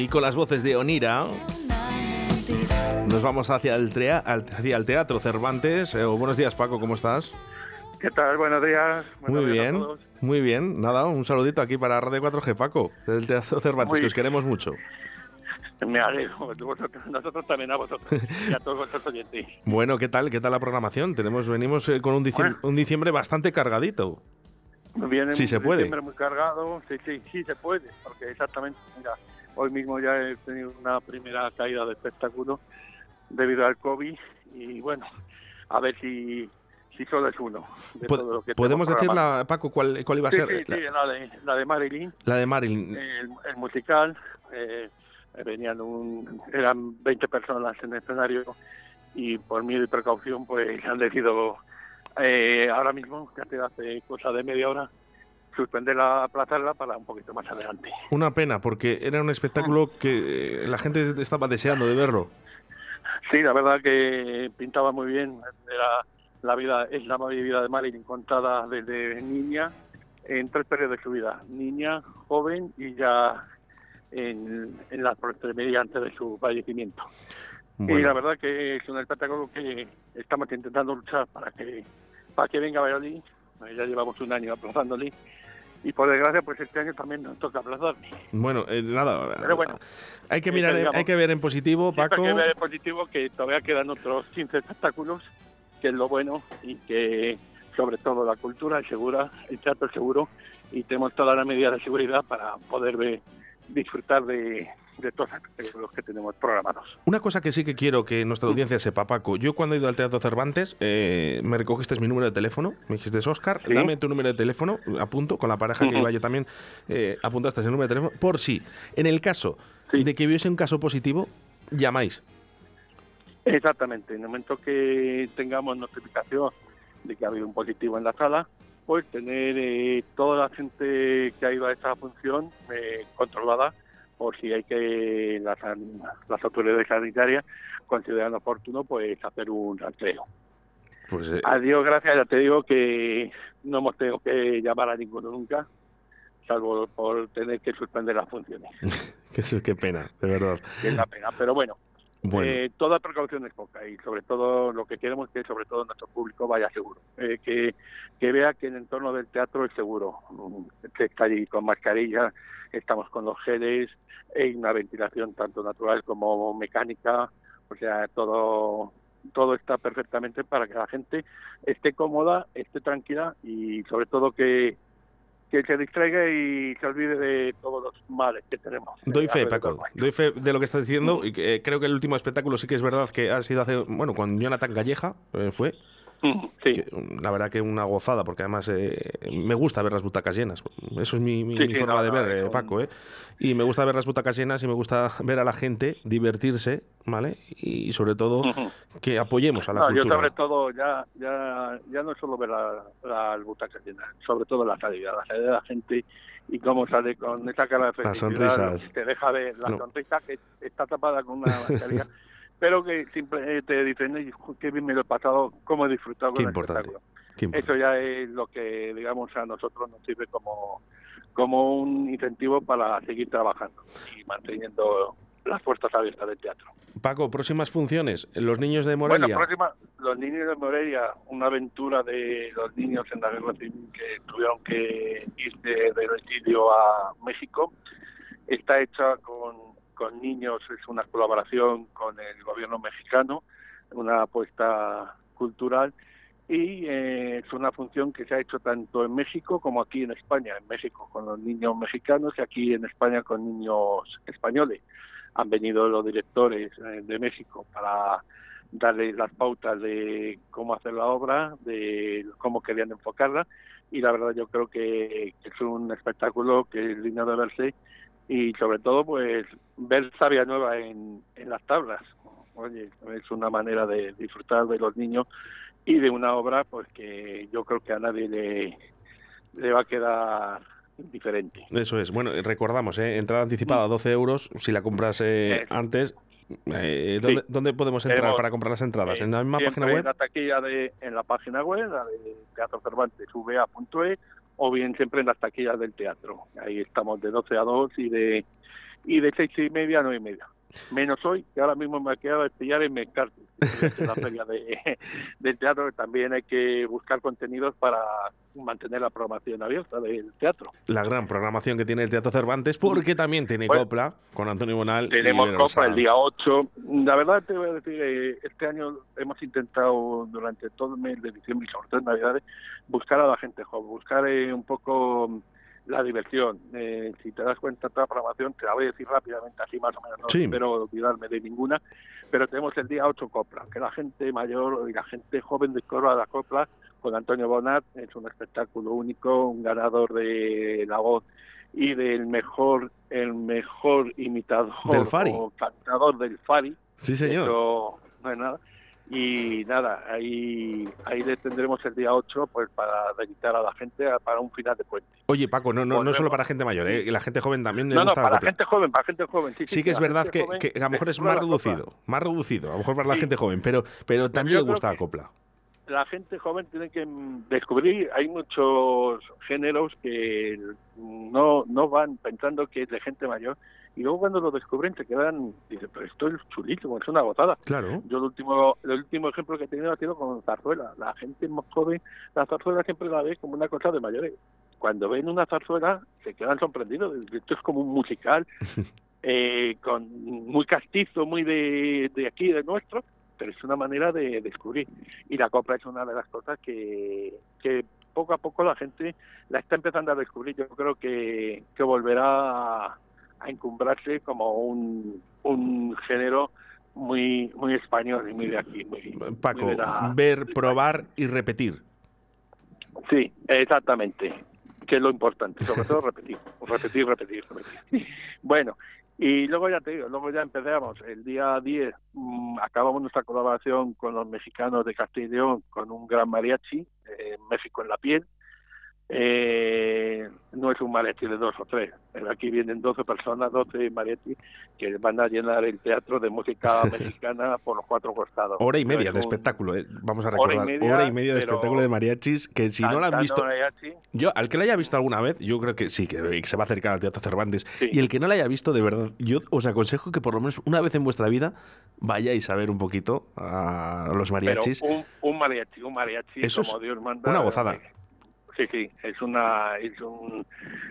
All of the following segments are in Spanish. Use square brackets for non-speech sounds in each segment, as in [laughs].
Y con las voces de Onira nos vamos hacia el, hacia el Teatro Cervantes. Eh, buenos días, Paco, ¿cómo estás? ¿Qué tal? Buenos días. muy bien, muy bien. Nada, un saludito aquí para Radio 4G, Paco, del Teatro Cervantes, que os queremos mucho. [laughs] Me alegro, nosotros también a vosotros y a todos vuestros oyentes. [laughs] Bueno, ¿qué tal? ¿Qué tal la programación? Tenemos, venimos eh, con un diciembre, un diciembre bastante cargadito. Viene sí, se puede. muy cargado, sí, sí, sí se puede, porque exactamente, mira, hoy mismo ya he tenido una primera caída de espectáculo debido al COVID y bueno, a ver si, si solo es uno. ¿Podemos decir, Paco, cuál, cuál iba a ser? Sí, sí, la, de, la de Marilyn. La de Marilyn. El, musical, eh, venían un, eran 20 personas en el escenario y por miedo y precaución pues han decidido eh, ahora mismo, que hace cosa de media hora, suspenderla, aplazarla para un poquito más adelante. Una pena, porque era un espectáculo que la gente estaba deseando de verlo. Sí, la verdad que pintaba muy bien. Era la vida, es la vida de Marilyn contada desde niña en tres periodos de su vida: niña, joven y ya en, en la media antes de su fallecimiento. Y la verdad que es un espectáculo que estamos intentando luchar para que para que venga Valladolid. Ya llevamos un año aplazándole y por desgracia pues este año también nos toca aplazarle. Bueno, eh, nada, Pero bueno, hay que mirar, hay que ver en positivo, Paco. Hay que ver en positivo que todavía quedan otros 15 espectáculos, que es lo bueno y que sobre todo la cultura es segura, el teatro es seguro y tenemos todas las medidas de seguridad para poder ver, disfrutar de, de todos los que tenemos programados. Una cosa que sí que quiero que nuestra audiencia sepa, Paco, yo cuando he ido al Teatro Cervantes, eh, me recogiste mi número de teléfono, me dijiste, Oscar, dame tu número de teléfono, apunto, con la pareja que iba yo también, eh, apuntaste ese número de teléfono, por si, en el caso de que hubiese un caso positivo, llamáis. Exactamente, en el momento que tengamos notificación de que ha habido un positivo en la sala, pues tener eh, toda la gente que ha ido a esa función eh, controlada por si hay que las, las autoridades sanitarias consideran oportuno pues hacer un rastreo. Pues, eh, Adiós, gracias, ya te digo que no hemos tenido que llamar a ninguno nunca, salvo por tener que suspender las funciones. [laughs] qué, pena, de verdad. Es la pena, pero bueno, Eh, toda precaución es poca y sobre todo lo que queremos es que sobre todo nuestro público vaya seguro, eh, que, que vea que el entorno del teatro es seguro, que está allí con mascarilla, estamos con los geles, hay una ventilación tanto natural como mecánica, o sea, todo todo está perfectamente para que la gente esté cómoda, esté tranquila y sobre todo que que se distraiga y se olvide de todos los males que tenemos. Doy fe, Paco, doy fe de lo que estás diciendo y que, eh, creo que el último espectáculo sí que es verdad que ha sido hace, bueno, con Jonathan Galleja eh, fue, [laughs] Sí. la verdad que una gozada, porque además eh, me gusta ver las butacas llenas. Eso es mi, forma de ver, eh, Paco. Eh. Y me gusta ver las butacas llenas y me gusta [laughs] ver a la gente divertirse, ¿vale? Y sobre todo que apoyemos a la cultura. Yo sobre todo ya, ya, ya no solo ver las butacas llenas, sobre todo la salida, la salida de la gente y cómo sale con esa cara de felicidad. Te deja ver la sonrisa que está tapada con una mascarilla. [laughs] pero que siempre eh, te dicen, qué bien me lo he pasado, cómo he disfrutado con el espectáculo. Eso ya es lo que, digamos, a nosotros nos sirve como, como un incentivo para seguir trabajando y manteniendo las puertas abiertas del teatro. Paco, próximas funciones, los niños de Morelia. Bueno, próxima, los niños de Morelia, una aventura de los niños en la guerra civil que tuvieron que ir de, de a México, está hecha con con niños es una colaboración con el gobierno mexicano, una apuesta cultural y eh, es una función que se ha hecho tanto en México como aquí en España, en México con los niños mexicanos y aquí en España con niños españoles. Han venido los directores eh, de México para darle las pautas de cómo hacer la obra, de cómo querían enfocarla y la verdad yo creo que, es un espectáculo que es digno de verse y sobre todo pues ver Sabia Nueva en, en las tablas. Oye, es una manera de disfrutar de los niños y de una obra pues que yo creo que a nadie le, le va a quedar diferente. Eso es. Bueno, recordamos, ¿eh? entrada anticipada 12 mm. euros si la compras eh, antes. Eh, ¿dónde, podemos entrar para comprar las entradas? ¿En la misma página web? En la taquilla de, en la página web, la de Teatro Cervantes, va.e o bien siempre en las taquillas del teatro. Ahí estamos de 12 a 2 y de y de seis y media a nueve y media menos hoy, que ahora mismo me ha quedado pillar en Mercarte, la [laughs] feria de, del teatro, también hay que buscar contenidos para mantener la programación abierta del teatro. La gran programación que tiene el Teatro Cervantes, porque también tiene copla con Antonio Bonal. Tenemos copla el día 8. La verdad te voy a decir, eh, este año hemos intentado durante todo el mes de diciembre y sobre todo en Navidades buscar a la gente joven, buscar eh, un poco la diversión. Eh, si te das cuenta, toda la programación, te la voy a decir rápidamente, así más o menos, no espero olvidarme de ninguna, pero tenemos el día 8 Copla, que la gente mayor y la gente joven descubra la Copla con Antonio Bonat, es un espectáculo único, un ganador de la voz y del mejor el mejor imitador o cantador del Fari. Sí, señor. Eso no es nada y nada, ahí ahí le tendremos el día 8 pues para dedicar a la gente para un final de puente. Oye, Paco, no no, no solo para gente mayor, ¿eh? la gente joven también No, no, para gente joven, para gente joven, sí. Sí, que es verdad que, a lo mejor es más reducido, más reducido, a lo mejor para la gente joven, pero pero también le gusta la copla. La gente joven tiene que descubrir, hay muchos géneros que no, no van pensando que es de gente mayor y luego cuando lo descubren se quedan, dicen, pero esto es chulísimo, es una gozada. Claro. Yo el último, el último ejemplo que he tenido ha sido con zarzuela. La gente más joven, la zarzuela siempre la ve como una cosa de mayores. Cuando ven una zarzuela se quedan sorprendidos. Esto es como un musical, [laughs] eh, con muy castizo, muy de, de aquí, de nuestro, pero es una manera de descubrir. Y la copla es una de las cosas que, que poco a poco la gente la está empezando a descubrir. Yo creo que, que volverá a encumbrarse como un, un género muy muy español y muy de aquí. Paco, ver, probar y repetir. Sí, exactamente, que es lo importante, sobre todo repetir, repetir, repetir, repetir. Bueno, y luego ya te digo, luego ya empezamos, el día 10 mm, acabamos nuestra colaboración con los mexicanos de Castilla y León con un gran mariachi, eh, México en la piel, eh, no es un mariachi de dos o tres. Aquí vienen 12 personas, 12 mariachis que van a llenar el teatro de música [laughs] mexicana por los cuatro costados. Hora y media de espectáculo, eh, vamos a recordar. Hora y media, de espectáculo de mariachis que si no lo han visto... Yo, al que lo haya visto alguna vez, yo creo que sí, que se va a acercar al Teatro Cervantes. Y el que no lo haya visto, de verdad, yo os aconsejo que por lo menos una vez en vuestra vida vayáis a ver un poquito a los mariachis. un, mariachi, un mariachi, Eso como Dios manda. Una gozada. Eh, Sí, sí, es una es un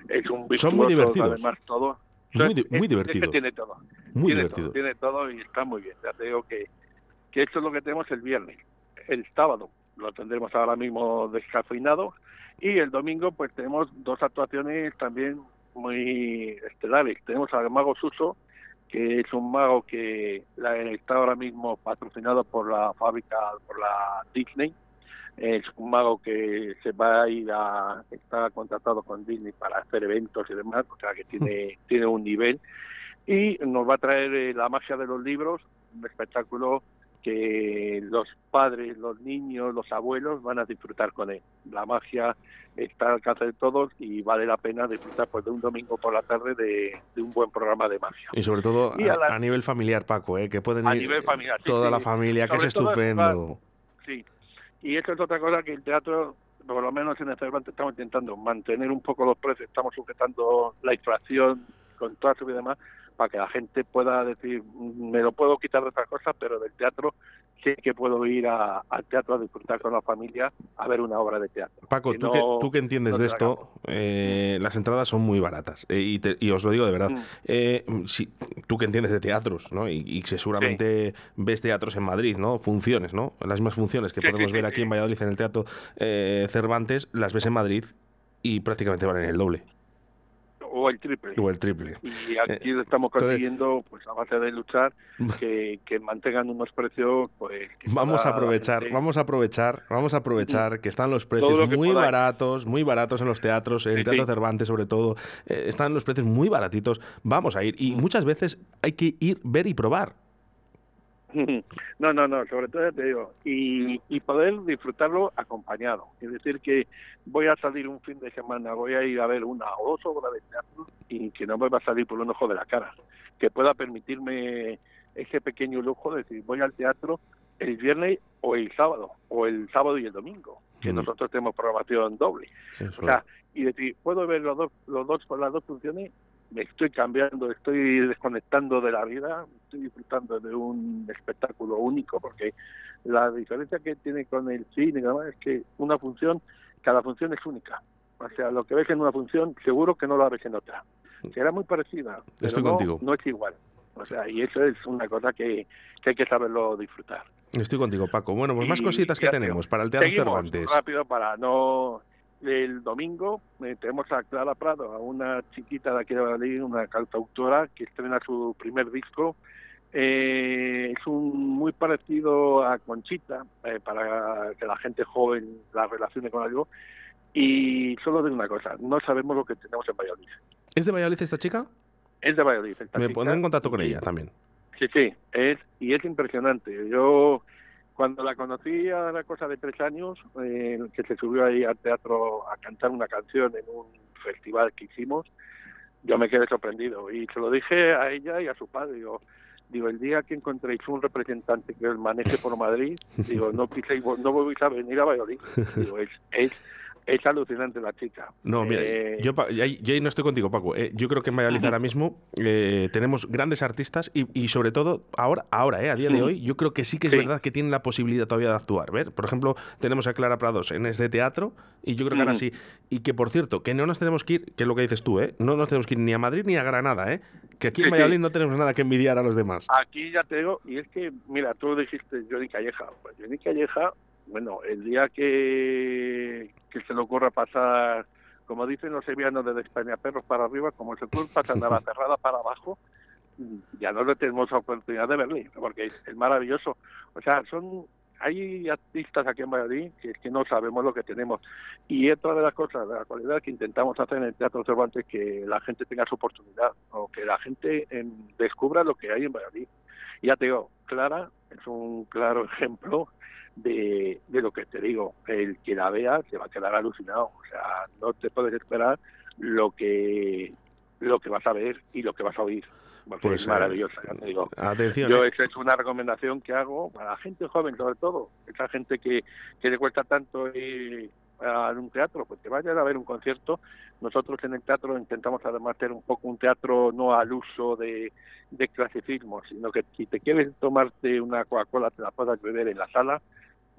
es un Son muy divertidos. Además todo. Muy, muy divertidos. tiene todo. Muy tiene divertidos. Todo, tiene todo y está muy bien. Ya te digo que que esto es lo que tenemos el viernes. El sábado lo tendremos ahora mismo descafeinado y el domingo pues tenemos dos actuaciones también muy estelares. Tenemos al mago Suso que es un mago que está ahora mismo patrocinado por la fábrica, por la Disney, es un mago que se va a ir a está contratado con Disney para hacer eventos y demás o sea que tiene tiene un nivel y nos va a traer eh, la magia de los libros un espectáculo que los padres, los niños, los abuelos van a disfrutar con él. La magia está al alcance de todos y vale la pena disfrutar pues, de un domingo por la tarde de, un buen programa de magia. Y sobre todo a, nivel familiar, Paco, ¿eh? que pueden ir toda la familia, que es estupendo. sí, y eso es otra cosa que el teatro, por lo menos en el Cervantes, estamos intentando mantener un poco los precios, estamos sujetando la inflación con su vida demás, para que la gente pueda decir, me lo puedo quitar de otras cosas, pero del teatro sé que puedo ir al teatro a disfrutar con la familia a ver una obra de teatro. Paco, tú, que, tú que entiendes de esto, eh, las entradas son muy baratas eh, y, os lo digo de verdad. Mm. Eh, si, tú que entiendes de teatros, ¿no? Y, que seguramente ves teatros en Madrid, ¿no? Funciones, ¿no? Las mismas funciones que podemos ver aquí en Valladolid en el Teatro Cervantes, las ves en Madrid y prácticamente valen el doble o el triple. O el triple. Y aquí eh, estamos consiguiendo, pues a base de luchar, [laughs] que, que mantengan unos precios, pues... vamos a aprovechar, vamos a aprovechar, vamos a aprovechar que están los precios muy baratos, muy baratos en los teatros, en el Teatro Cervantes sobre todo, eh, están los precios muy baratitos, vamos a ir. Y muchas veces hay que ir, ver y probar. No, no, no, sobre todo te digo, y, y poder disfrutarlo acompañado. Es decir, que voy a salir un fin de semana, voy a ir a ver una o dos obras de teatro y que no me va a salir por un ojo de la cara. Que pueda permitirme ese pequeño lujo de decir, voy al teatro el viernes o el sábado, o el sábado y el domingo, que nosotros tenemos programación doble. O sea, y decir, puedo ver los dos, los dos, las dos funciones me estoy cambiando, estoy desconectando de la vida, estoy disfrutando de un espectáculo único, porque la diferencia que tiene con el cine es que una función, cada función es única. O sea, lo que ves en una función, seguro que no lo ves en otra. Será muy parecida, pero Estoy no, contigo. no es igual. O sea, y eso es una cosa que, que hay que saberlo disfrutar. Estoy contigo, Paco. Bueno, pues más Y cositas que tenemos te- para el Teatro Cervantes. rápido para no... El domingo eh, tenemos a Clara Prado, a una chiquita de aquí de Valladolid, una cantautora que estrena su primer disco. Eh, es un muy parecido a Conchita, eh, para que la gente joven la relacione con algo. Y solo digo una cosa, no sabemos lo que tenemos en Valladolid. ¿Es de Valladolid esta chica? Es de Valladolid. esta Me chica, pondré en contacto con ella también. Sí, sí, es, y es impresionante. Yo, cuando la conocí, era cosa de tres años, eh, que se subió ahí al teatro a cantar una canción en un festival que hicimos, yo me quedé sorprendido. Y se lo dije a ella y a su padre. Digo, el día que encontréis un representante que maneje por Madrid, digo, no piséis, no volvéis a venir a Valladolid. Digo, es, es, es alucinante la chica. No, mira, Eh, yo, yo ahí- yo ahí no estoy contigo, Paco. Eh, yo creo que en Valladolid ahora mismo eh, tenemos grandes artistas y, y sobre todo ahora, ahora eh, a día de hoy, yo creo que sí que es Sí. verdad que tienen la posibilidad todavía de actuar. ¿ver? Por ejemplo, tenemos a Clara Prados en este teatro y yo creo que ahora sí. Y que, por cierto, que no nos tenemos que ir, que es lo que dices tú, ¿eh? no nos tenemos que ir ni a Madrid ni a Granada, ¿eh? que aquí en Sí, sí. Valladolid no tenemos nada que envidiar a los demás. Aquí ya te digo, y es que, mira, tú dijiste Johnny Calleja. Pues Johnny Calleja, bueno, el día que, que se le ocurra pasar, como dicen los sevillanos, de perros para arriba, como se pasar de la [laughs] cerrada para abajo, ya no le tenemos oportunidad de verle, porque es, es maravilloso. O sea, son hay artistas aquí en Valladolid que que no sabemos lo que tenemos. Y otra de las cosas, de la cualidad que intentamos hacer en el Teatro Cervantes, que la gente tenga su oportunidad, o que la gente em, descubra lo que hay en Valladolid. Y ya te digo, Clara es un claro [laughs] ejemplo de, de lo que te digo. El que la vea se va a quedar alucinado. O sea, no te puedes esperar lo que lo que vas a ver y lo que vas a oír. Porque Pues, es eh, maravillosa, ya te digo. Atención. Yo ¿eh? esa es una recomendación que hago para la gente joven sobre todo, esa gente que, que le cuesta tanto ir a un teatro, pues que vayan a ver un concierto. Nosotros en el teatro intentamos además hacer un poco un teatro no al uso de, de clasicismo, sino que si te quieres tomarte una Coca-Cola te la puedas beber en la sala,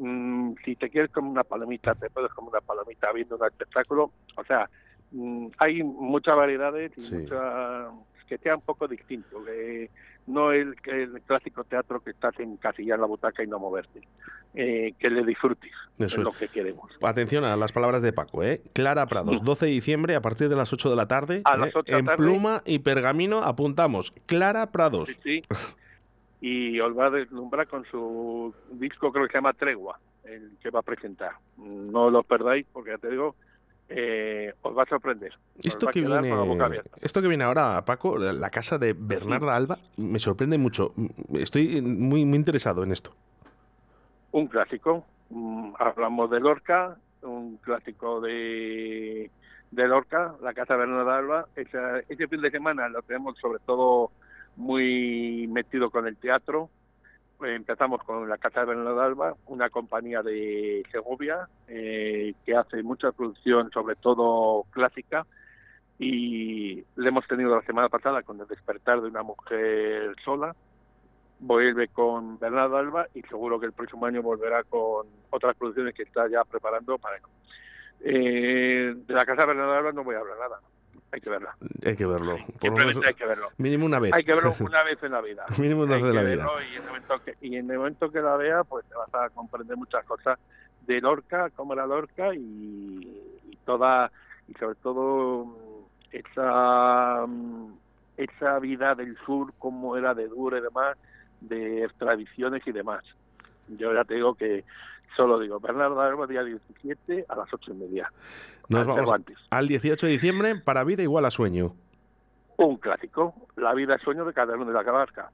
Mm, si te quieres comer una palomita te puedes comer una palomita viendo un espectáculo, o sea, mm, hay muchas variedades y Sí. mucha- que sea un poco distinto, que no el, el clásico teatro que estás en casilla en la butaca y no moverte, eh, que le disfrutes, es lo que queremos. Atención a las palabras de Paco, ¿eh? Clara Prados, Mm. 12 de diciembre a partir de las 8 de la tarde. A ¿eh? las 8 de la en tarde. pluma y pergamino apuntamos. Clara Prados. Sí, sí. Y os va a deslumbrar con su disco, creo que se llama Tregua, el que va a presentar. No lo perdáis porque ya te digo, eh, os va a sorprender. Esto que, viene, esto que viene ahora, Paco, la casa de Bernarda Alba, me sorprende mucho. Estoy muy, muy interesado en esto. un clásico. Mm, hablamos de Lorca, un clásico de, de Lorca, la Casa Bernarda Alba. Esa- ese fin de semana lo tenemos sobre todo muy metido con el teatro. Empezamos con la Casa Bernarda Alba, una compañía de Segovia eh, que hace mucha producción, sobre todo clásica, y le hemos tenido la semana pasada con el despertar de una mujer sola, vuelve con Bernardo Alba y seguro que el próximo año volverá con otras producciones que está ya preparando para eh, de la casa de Bernardo Alba no voy a hablar nada hay que verla Hay que verlo. Por menos hay que verlo mínimo una vez. hay que verlo [laughs] una vez en la vida mínimo una vez que la vida. y en, el momento que, y en el momento que la vea pues te vas a comprender muchas cosas de Lorca como era Lorca y, y toda y sobre todo mm, esa mm, esa vida del sur como era de dura y demás de tradiciones y demás yo ya te digo que solo digo Bernardo Alba día 17 a las ocho y media Nos vamos Cervantes. al 18 de diciembre para vida igual a sueño. un clásico, La vida es sueño de Calderón de la Cabarca.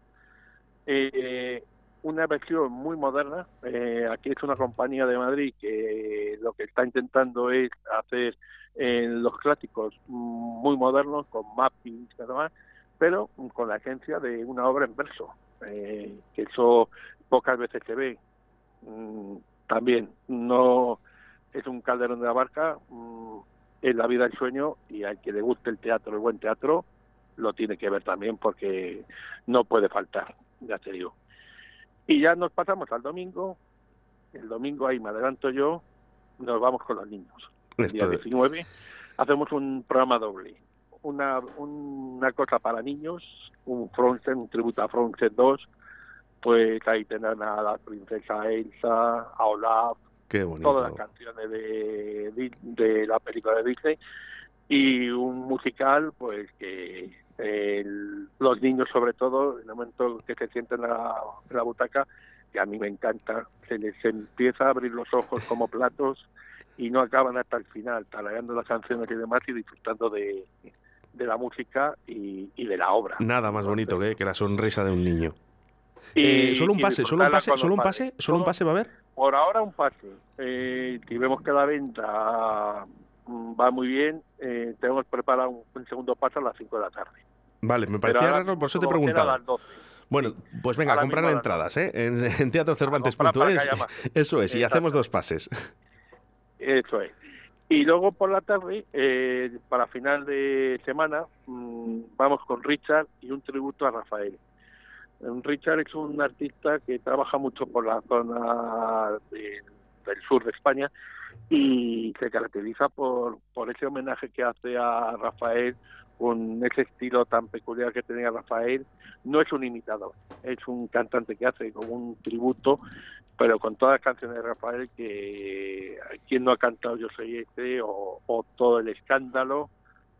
Eh, una versión muy moderna, eh, aquí es una compañía de Madrid que lo que está intentando es hacer eh, los clásicos muy modernos, con mappings y demás, pero con la esencia de una obra en verso, eh, que eso pocas veces se ve. Mm, también no es un Calderón de la Barca, mm, es la vida el sueño y al que le guste el teatro, el buen teatro, lo tiene que ver también porque no puede faltar, ya te digo. Y ya nos pasamos al domingo, el domingo ahí me adelanto yo, nos vamos con los niños. El día 19 hacemos un programa doble. Una, una cosa para niños, un Frozen, un tributo a Frozen 2, pues ahí tendrán a la princesa Elsa, a Olaf, todas las canciones de, de, la película de Disney. Y un musical pues que los niños sobre todo en el momento que se sienten en la, en la butaca que a mí me encanta se les empieza a abrir los ojos como [laughs] platos y no acaban hasta el final talareando las canciones y demás y disfrutando de, de la música y, y, de la obra. Nada más bonito que, que la sonrisa de un niño eh, solo un pase, solo un pase, solo un pase, solo un pase va a haber. Por ahora un pase. Eh, si vemos que la venta mm, va muy bien, eh, tenemos preparado un, segundo pase a las 5 de la tarde. Vale, me parecía raro, por eso te preguntaba. Bueno, pues venga, comprar entradas, ¿eh? En, [laughs] en teatrocervantes.es. Eso es, y hacemos dos pases. Eso es. Y luego por la tarde, eh, para final de semana, mm, vamos con Richard y un tributo a Rafael. Richard es un artista que trabaja mucho por la zona del sur de España y se caracteriza por, por ese homenaje que hace a Rafael con ese estilo tan peculiar que tenía Rafael. No es un imitador, es un cantante que hace como un tributo, pero con todas las canciones de Rafael que quien no ha cantado Yo Soy Este o, o Todo el Escándalo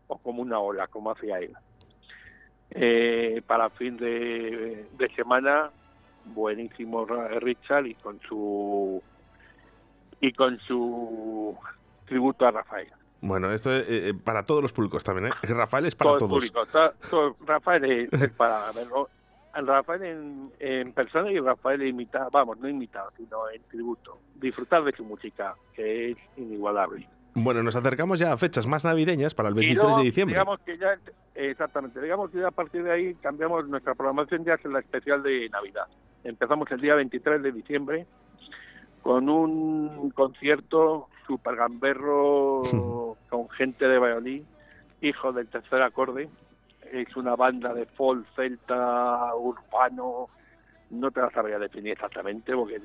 o como una ola, como hacía él. Eh, para fin de, semana buenísimo Richard y con su y con su tributo a Rafael. Bueno, esto es eh, para todos los públicos también, ¿eh? Rafael es para todos. Rafael es, para verlo. Rafael en, en, persona y Rafael imitado, vamos, no imitado, sino en tributo. Disfrutar de su música, que es inigualable. Bueno, nos acercamos ya a fechas más navideñas para el 23 de diciembre. Digamos que ya, exactamente, digamos que ya a partir de ahí cambiamos nuestra programación ya es la especial de Navidad. Empezamos el día 23 de diciembre con un concierto super gamberro [laughs] con gente de Valladolid, hijo del tercer acorde. Es una banda de folk, celta, urbano, no te la sabría definir exactamente porque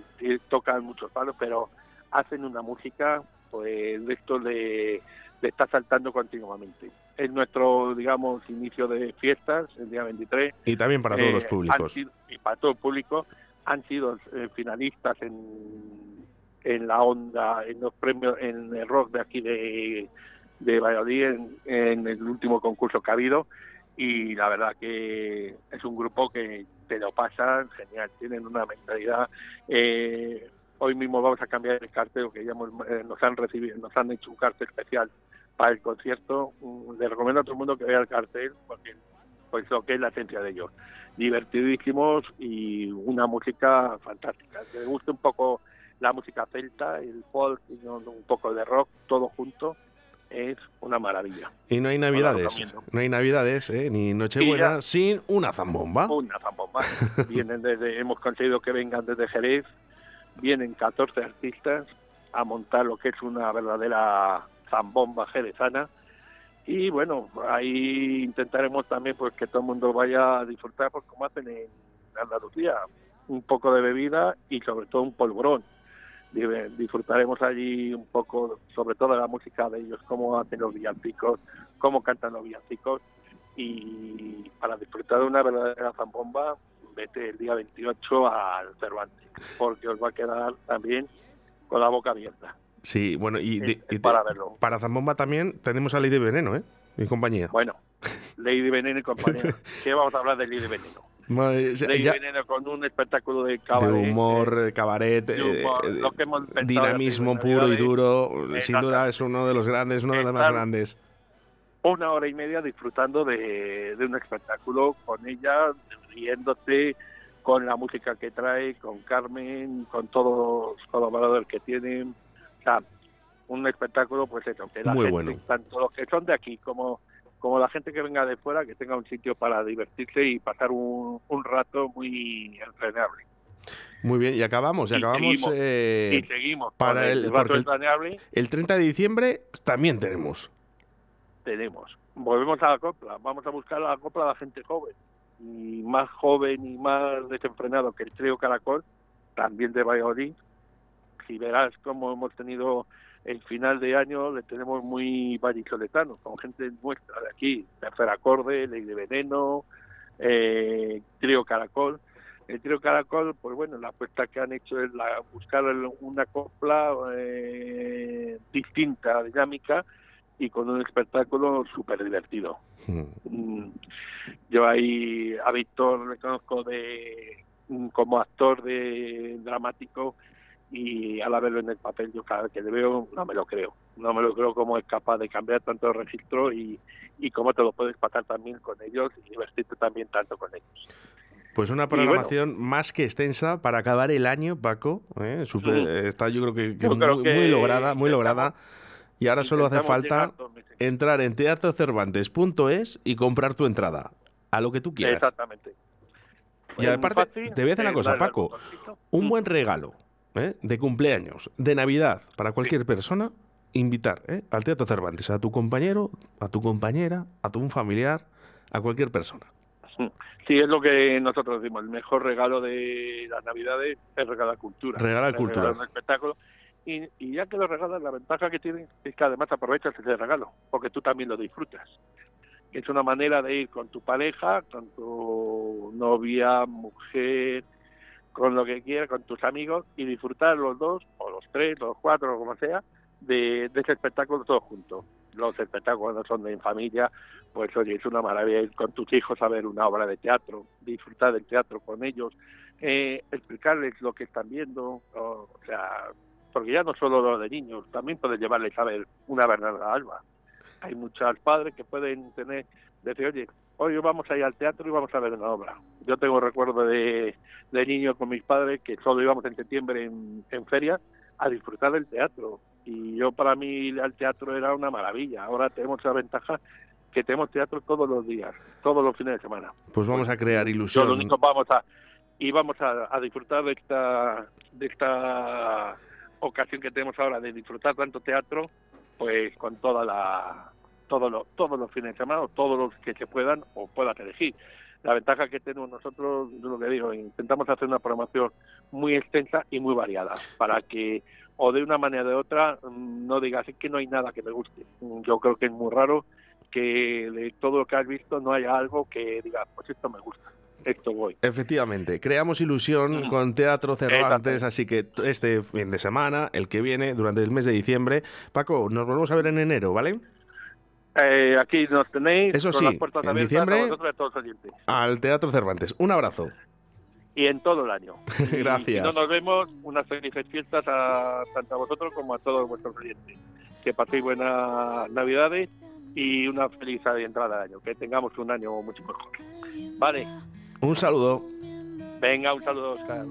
tocan muchos palos, pero hacen una música pues esto le, está saltando continuamente. Es nuestro, digamos, inicio de fiestas, el día 23. Y también para todos los eh, públicos. y para todo el público. Han sido eh, finalistas en, en la onda, en los premios, en el rock de aquí de, de Valladolid, en, el último concurso que ha habido. Y la verdad que es un grupo que te lo pasan genial, tienen una mentalidad eh, Hoy mismo vamos a cambiar el cartel que ya eh, nos han recibido, nos han hecho un cartel especial para el concierto. Mm, le recomiendo a todo el mundo que vea el cartel porque pues lo que es la esencia de ellos. Divertidísimos y una música fantástica. Que le guste un poco la música celta, el folk y un poco de rock, todo junto es una maravilla. Y no hay navidades, no hay navidades, ¿eh? ni Nochebuena sin una zambomba. Una zambomba. Vienen desde, hemos conseguido que vengan desde Jerez, vienen 14 artistas a montar lo que es una verdadera zambomba jerezana y bueno, ahí intentaremos también pues que todo el mundo vaya a disfrutar pues como hacen en Andalucía, un poco de bebida y sobre todo un polvorón. Disfrutaremos allí un poco, sobre todo la música de ellos, cómo hacen los villancicos, cómo cantan los villancicos y para disfrutar de una verdadera zambomba vete el día 28 al Cervantes, porque os va a quedar también con la boca abierta. Sí, bueno, y, para verlo. Para Zambomba también tenemos a Lady Veneno, ¿eh? Mi compañía. Bueno, Lady Veneno y compañía. [laughs] ¿Qué vamos a hablar de Lady Veneno? Lady Veneno con un espectáculo de cabaret. De humor, eh, cabaret, eh, dinamismo puro y duro. Sin duda es uno de los grandes, uno de los más grandes una hora y media disfrutando de, un espectáculo con ella, riéndose con la música que trae, con Carmen, con todos los colaboradores que tienen. O sea, un espectáculo, pues eso, que la Muy gente, bueno. tanto los que son de aquí como, como la gente que venga de fuera, que tenga un sitio para divertirse y pasar un, un rato muy entrañable. Muy bien, y acabamos, y, acabamos. Seguimos, eh, y seguimos para el, el, el 30 de diciembre también tenemos tenemos volvemos a la copla, vamos a buscar la copla de la gente joven, y más joven y más desenfrenado que el trío Caracol, también de Valladolid. Si verás cómo hemos tenido el final de año, le tenemos muy vallisoletanos, con gente nuestra de aquí, Tercer Acorde, Ley de Veneno, eh, Trío Caracol. El Trío Caracol, pues bueno, la apuesta que han hecho es la, buscar una copla eh, distinta, dinámica, y con un espectáculo súper divertido. Hmm. Mm, yo ahí a Víctor le conozco de mm, como actor de dramático y al verlo en el papel yo cada vez que le veo no me lo creo no me lo creo cómo es capaz de cambiar tanto el registro y, y cómo te lo puedes pasar también con ellos y divertirte también tanto con ellos pues una programación más que extensa para acabar el año, Paco. ¿eh? Está yo creo que, muy, lograda, muy lograda. Y ahora solo hace falta entrar en teatrocervantes.es y comprar tu entrada. A lo que tú quieras. Exactamente. Y aparte, te voy a decir una cosa, Paco. Un buen regalo ¿eh? de cumpleaños, de Navidad, para cualquier persona, invitar ¿eh? al Teatro Cervantes a tu compañero, a tu compañera, a tu familiar, a cualquier persona. Sí, es lo que nosotros decimos. El mejor regalo de las Navidades es regalar cultura. Regalar cultura. Regalar un espectáculo y, ya que lo regalas, la ventaja que tiene es que además aprovechas ese regalo, porque tú también lo disfrutas. Es una manera de ir con tu pareja, con tu novia, mujer, con lo que quieras, con tus amigos y disfrutar los dos, o los tres, los cuatro, o como sea, de, ese espectáculo todos juntos. Los espectáculos son de en familia, pues oye, es una maravilla ir con tus hijos a ver una obra de teatro, disfrutar del teatro con ellos, eh, explicarles lo que están viendo, o sea, porque ya no solo lo de niños, también puedes llevarles a ver una Bernarda Alba. Hay muchos padres que pueden tener, decir, oye, hoy vamos a ir al teatro y vamos a ver una obra. Yo tengo recuerdo de, de niño con mis padres que solo íbamos en septiembre en, en feria a disfrutar del teatro. Y yo para mí ir al teatro era una maravilla. Ahora tenemos la ventaja que tenemos teatro todos los días, todos los fines de semana. Pues vamos a crear ilusión. Yo lo único vamos a y vamos a, a disfrutar de esta de esta ocasión que tenemos ahora de disfrutar tanto teatro, pues con toda la todos los todos los fines de semana, o todos los que se puedan o puedas elegir. La ventaja que tenemos nosotros, lo que digo, intentamos hacer una programación muy extensa y muy variada para que o de una manera o de otra mm, no digas que no hay nada que me guste. Yo creo que es muy raro que de todo lo que has visto no haya algo que diga, pues esto me gusta esto voy. Efectivamente, creamos ilusión con Teatro Cervantes, así que este fin de semana, el que viene, durante el mes de diciembre, Paco, nos volvemos a ver en enero, ¿vale? Eh, aquí nos tenéis. Eso sí, en diciembre al Teatro Cervantes. Un abrazo. Y en todo el año. [laughs] Gracias. Y, nos vemos, unas felices fiestas a, tanto a vosotros como a todos vuestros clientes. Que paséis buenas Navidades y una feliz entrada de año. Que tengamos un año mucho mejor. Vale. Un saludo. Venga, un saludo, Oscar.